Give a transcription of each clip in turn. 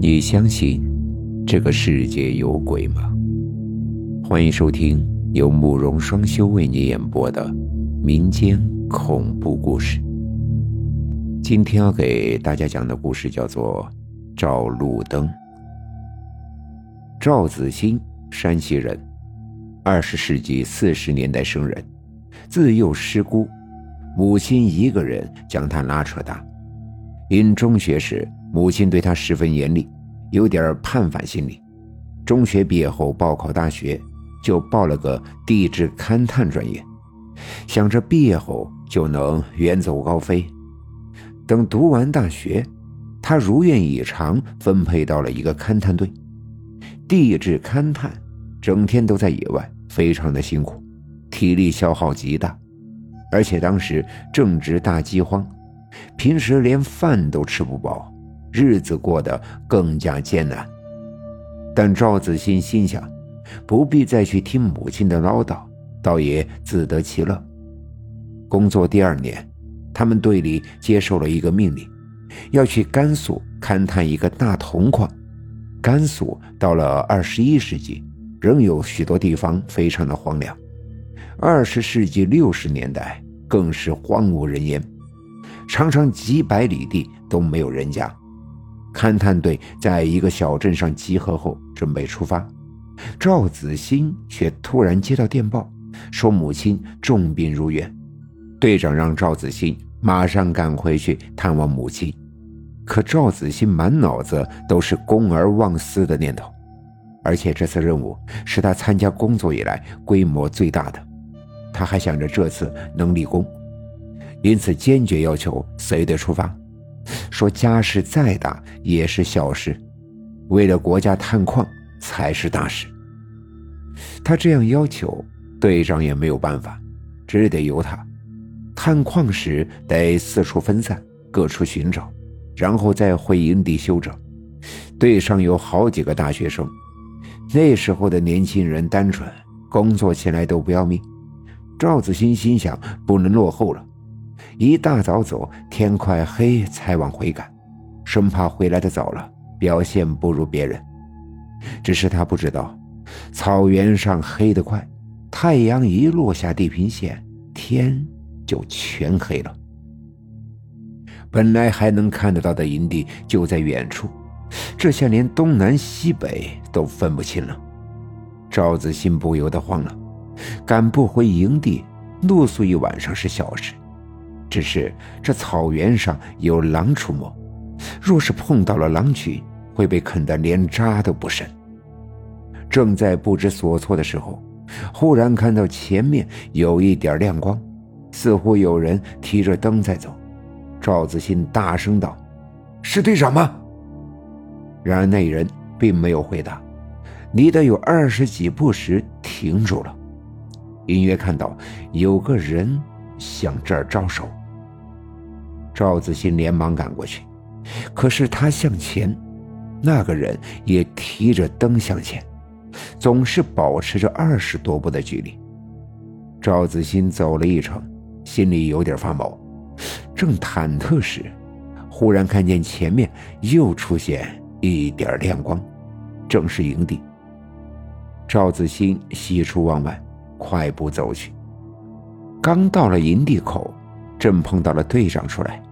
你相信这个世界有鬼吗？欢迎收听由慕容双修为你演播的民间恐怖故事。今天要给大家讲的故事叫做《照路灯》。赵子欣，山西人，二十世纪四十年代生人，自幼失孤，母亲一个人将他拉扯大。因中学时母亲对他十分严厉。有点叛反心理，中学毕业后报考大学，就报了个地质勘探专业，想着毕业后就能远走高飞。等读完大学，他如愿以偿分配到了一个勘探队。地质勘探整天都在野外，非常的辛苦，体力消耗极大，而且当时正值大饥荒，平时连饭都吃不饱。日子过得更加艰难，但赵子欣心想，不必再去听母亲的唠叨，倒也自得其乐。工作第二年，他们队里接受了一个命令，要去甘肃勘探一个大铜矿。甘肃到了二十一世纪，仍有许多地方非常的荒凉，二十世纪六十年代更是荒无人烟，常常几百里地都没有人家。勘探队在一个小镇上集合后，准备出发。赵子欣却突然接到电报，说母亲重病入院。队长让赵子欣马上赶回去探望母亲。可赵子欣满脑子都是公而忘私的念头，而且这次任务是他参加工作以来规模最大的，他还想着这次能立功，因此坚决要求随队出发。说家事再大也是小事，为了国家探矿才是大事。他这样要求，队长也没有办法，只得由他。探矿时得四处分散，各处寻找，然后再回营地休整。队上有好几个大学生，那时候的年轻人单纯，工作起来都不要命。赵子欣心想，不能落后了。一大早走，天快黑才往回赶，生怕回来的早了，表现不如别人。只是他不知道，草原上黑得快，太阳一落下地平线，天就全黑了。本来还能看得到的营地就在远处，这下连东南西北都分不清了。赵子欣不由得慌了，赶不回营地，露宿一晚上是小事。只是这草原上有狼出没，若是碰到了狼群，会被啃得连渣都不剩。正在不知所措的时候，忽然看到前面有一点亮光，似乎有人提着灯在走。赵子欣大声道：“是队长吗？”然而那人并没有回答，离得有二十几步时停住了，隐约看到有个人向这儿招手。赵子欣连忙赶过去，可是他向前，那个人也提着灯向前，总是保持着二十多步的距离。赵子欣走了一程，心里有点发毛，正忐忑时，忽然看见前面又出现一点亮光，正是营地。赵子欣喜出望外，快步走去。刚到了营地口。正碰到了队长出来，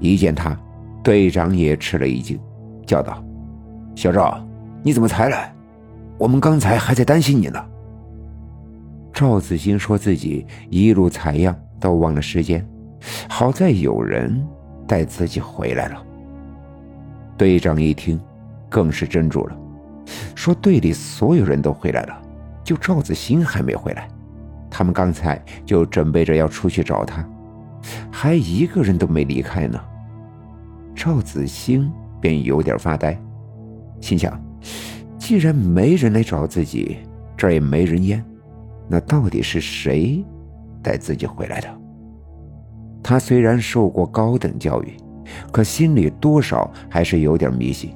一见他，队长也吃了一惊，叫道：“小赵，你怎么才来？我们刚才还在担心你呢。”赵子欣说自己一路采样都忘了时间，好在有人带自己回来了。队长一听，更是怔住了，说：“队里所有人都回来了，就赵子欣还没回来。他们刚才就准备着要出去找他。”还一个人都没离开呢，赵子兴便有点发呆，心想：既然没人来找自己，这也没人烟，那到底是谁带自己回来的？他虽然受过高等教育，可心里多少还是有点迷信。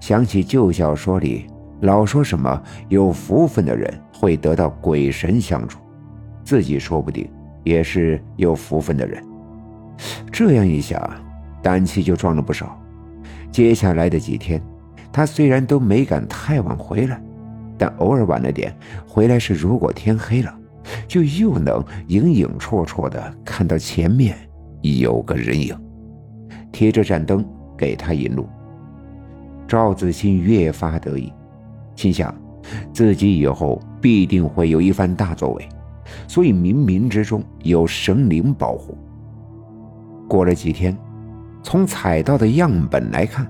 想起旧小说里老说什么有福分的人会得到鬼神相助，自己说不定。也是有福分的人，这样一想，胆气就壮了不少。接下来的几天，他虽然都没敢太晚回来，但偶尔晚了点回来时，如果天黑了，就又能影影绰绰的看到前面有个人影，贴着盏灯给他引路。赵子欣越发得意，心想自己以后必定会有一番大作为，所以冥冥之中有神灵保护。过了几天。从采到的样本来看，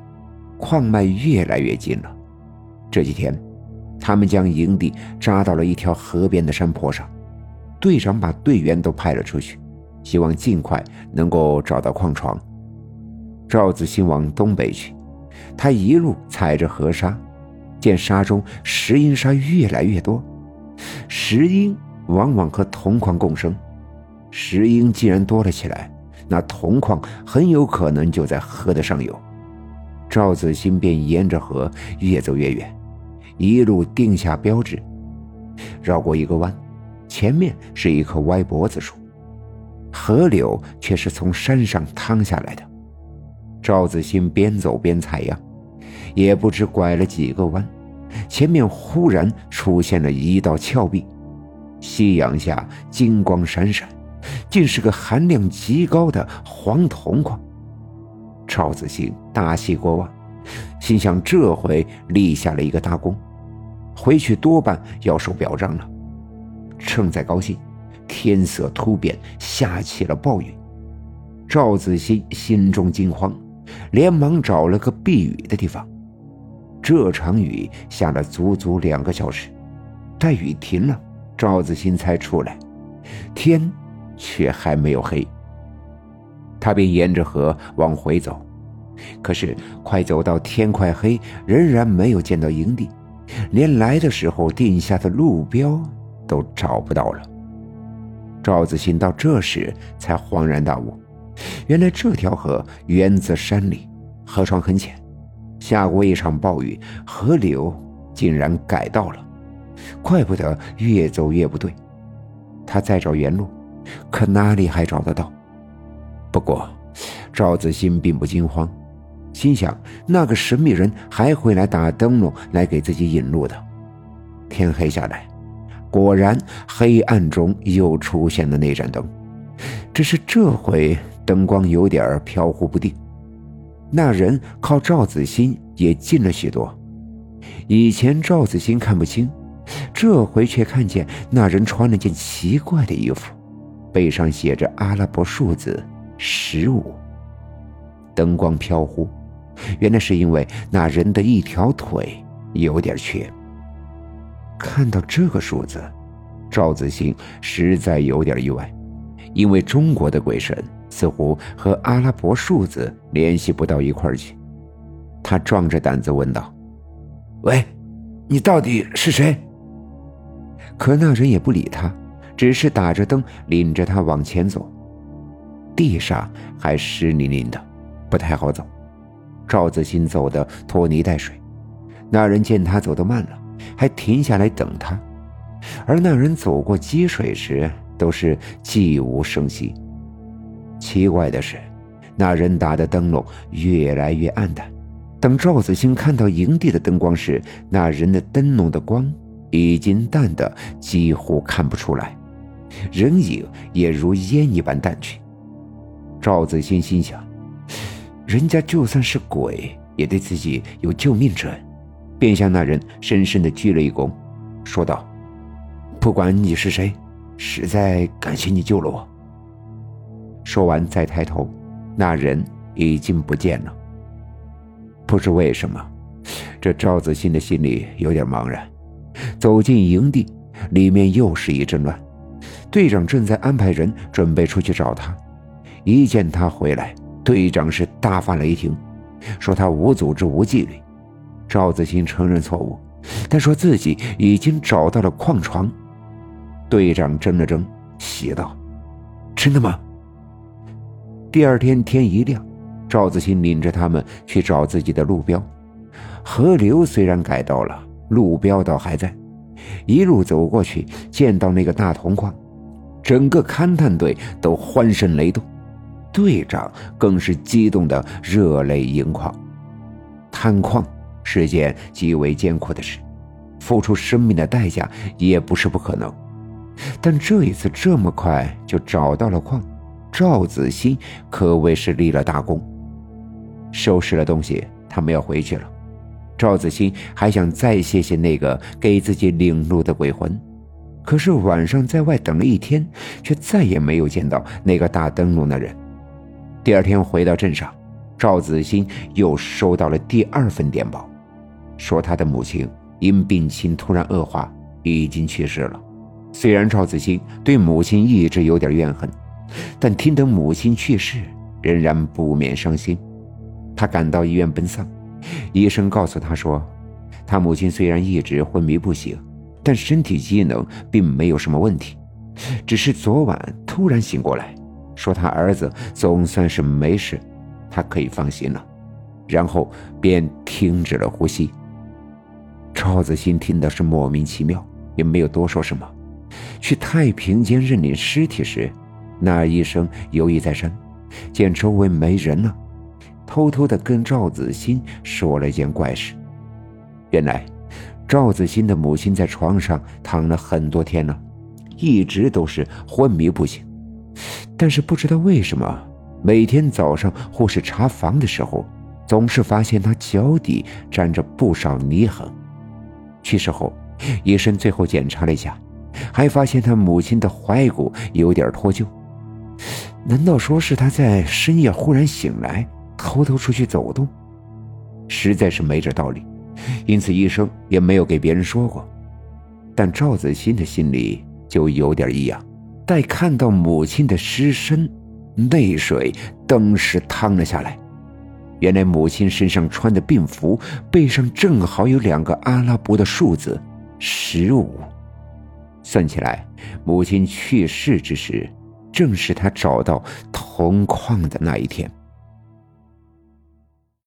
矿脉越来越近了。这几天，他们将营地扎到了一条河边的山坡上。队长把队员都派了出去，希望尽快能够找到矿床。赵子欣往东北去，他一路踩着河沙，见沙中石英沙越来越多。石英往往和铜矿共生，石英既然多了起来。那铜矿很有可能就在河的上游，赵子欣便沿着河越走越远，一路定下标志，绕过一个弯，前面是一棵歪脖子树，河流却是从山上淌下来的。赵子欣边走边采样，也不知拐了几个弯，前面忽然出现了一道峭壁，夕阳下金光闪闪。竟是个含量极高的黄铜矿。赵子兴大喜过望，心想这回立下了一个大功，回去多半要受表彰了。正在高兴，天色突变，下起了暴雨。赵子欣心中惊慌，连忙找了个避雨的地方。这场雨下了足足两个小时，待雨停了，赵子兴才出来。天。却还没有黑，他便沿着河往回走，可是快走到天快黑，仍然没有见到营地，连来的时候定下的路标都找不到了。赵子欣到这时才恍然大悟，原来这条河源自山里，河床很浅，下过一场暴雨，河流竟然改道了，怪不得越走越不对。他再找原路。可哪里还找得到？不过，赵子欣并不惊慌，心想那个神秘人还会来打灯笼来给自己引路的。天黑下来，果然黑暗中又出现了那盏灯，只是这回灯光有点飘忽不定。那人靠赵子欣也近了许多，以前赵子欣看不清，这回却看见那人穿了件奇怪的衣服。背上写着阿拉伯数字十五，灯光飘忽，原来是因为那人的一条腿有点瘸。看到这个数字，赵子兴实在有点意外，因为中国的鬼神似乎和阿拉伯数字联系不到一块去。他壮着胆子问道：“喂，你到底是谁？”可那人也不理他。只是打着灯，领着他往前走，地上还湿淋淋的，不太好走。赵子欣走的拖泥带水，那人见他走得慢了，还停下来等他。而那人走过积水时，都是寂无声息。奇怪的是，那人打的灯笼越来越暗淡。等赵子欣看到营地的灯光时，那人的灯笼的光已经淡的几乎看不出来。人影也如烟一般淡去。赵子欣心想：人家就算是鬼，也对自己有救命之恩，便向那人深深的鞠了一躬，说道：“不管你是谁，实在感谢你救了我。”说完，再抬头，那人已经不见了。不知为什么，这赵子欣的心里有点茫然。走进营地，里面又是一阵乱。队长正在安排人准备出去找他，一见他回来，队长是大发雷霆，说他无组织无纪律。赵子欣承认错误，但说自己已经找到了矿床。队长怔了怔，写道：“真的吗？”第二天天一亮，赵子欣领着他们去找自己的路标。河流虽然改道了，路标倒还在。一路走过去，见到那个大铜矿。整个勘探队都欢声雷动，队长更是激动的热泪盈眶。探矿是件极为艰苦的事，付出生命的代价也不是不可能。但这一次这么快就找到了矿，赵子欣可谓是立了大功。收拾了东西，他们要回去了。赵子欣还想再谢谢那个给自己领路的鬼魂，可是晚上在外等了一天，却再也没有见到那个大灯笼的人。第二天回到镇上，赵子欣又收到了第二份电报，说他的母亲因病情突然恶化，已经去世了。虽然赵子欣对母亲一直有点怨恨，但听得母亲去世，仍然不免伤心。他赶到医院奔丧，医生告诉他说，他母亲虽然一直昏迷不醒，但身体机能并没有什么问题，只是昨晚突然醒过来，说他儿子总算是没事，他可以放心了。然后便停止了呼吸。赵子欣听的是莫名其妙，也没有多说什么。去太平间认领尸体时，那医生犹豫再三，见周围没人了，偷偷的跟赵子欣说了一件怪事。原来，赵子欣的母亲在床上躺了很多天了，一直都是昏迷不醒。但是不知道为什么，每天早上护士查房的时候，总是发现她脚底沾着不少泥痕。去世后，医生最后检查了一下。还发现他母亲的踝骨有点脱臼，难道说是他在深夜忽然醒来，偷偷出去走动？实在是没这道理，因此医生也没有给别人说过。但赵子欣的心里就有点异样，待看到母亲的尸身，泪水顿时淌了下来。原来母亲身上穿的病服背上正好有两个阿拉伯的数字十五。算起来，母亲去世之时，正是他找到铜矿的那一天。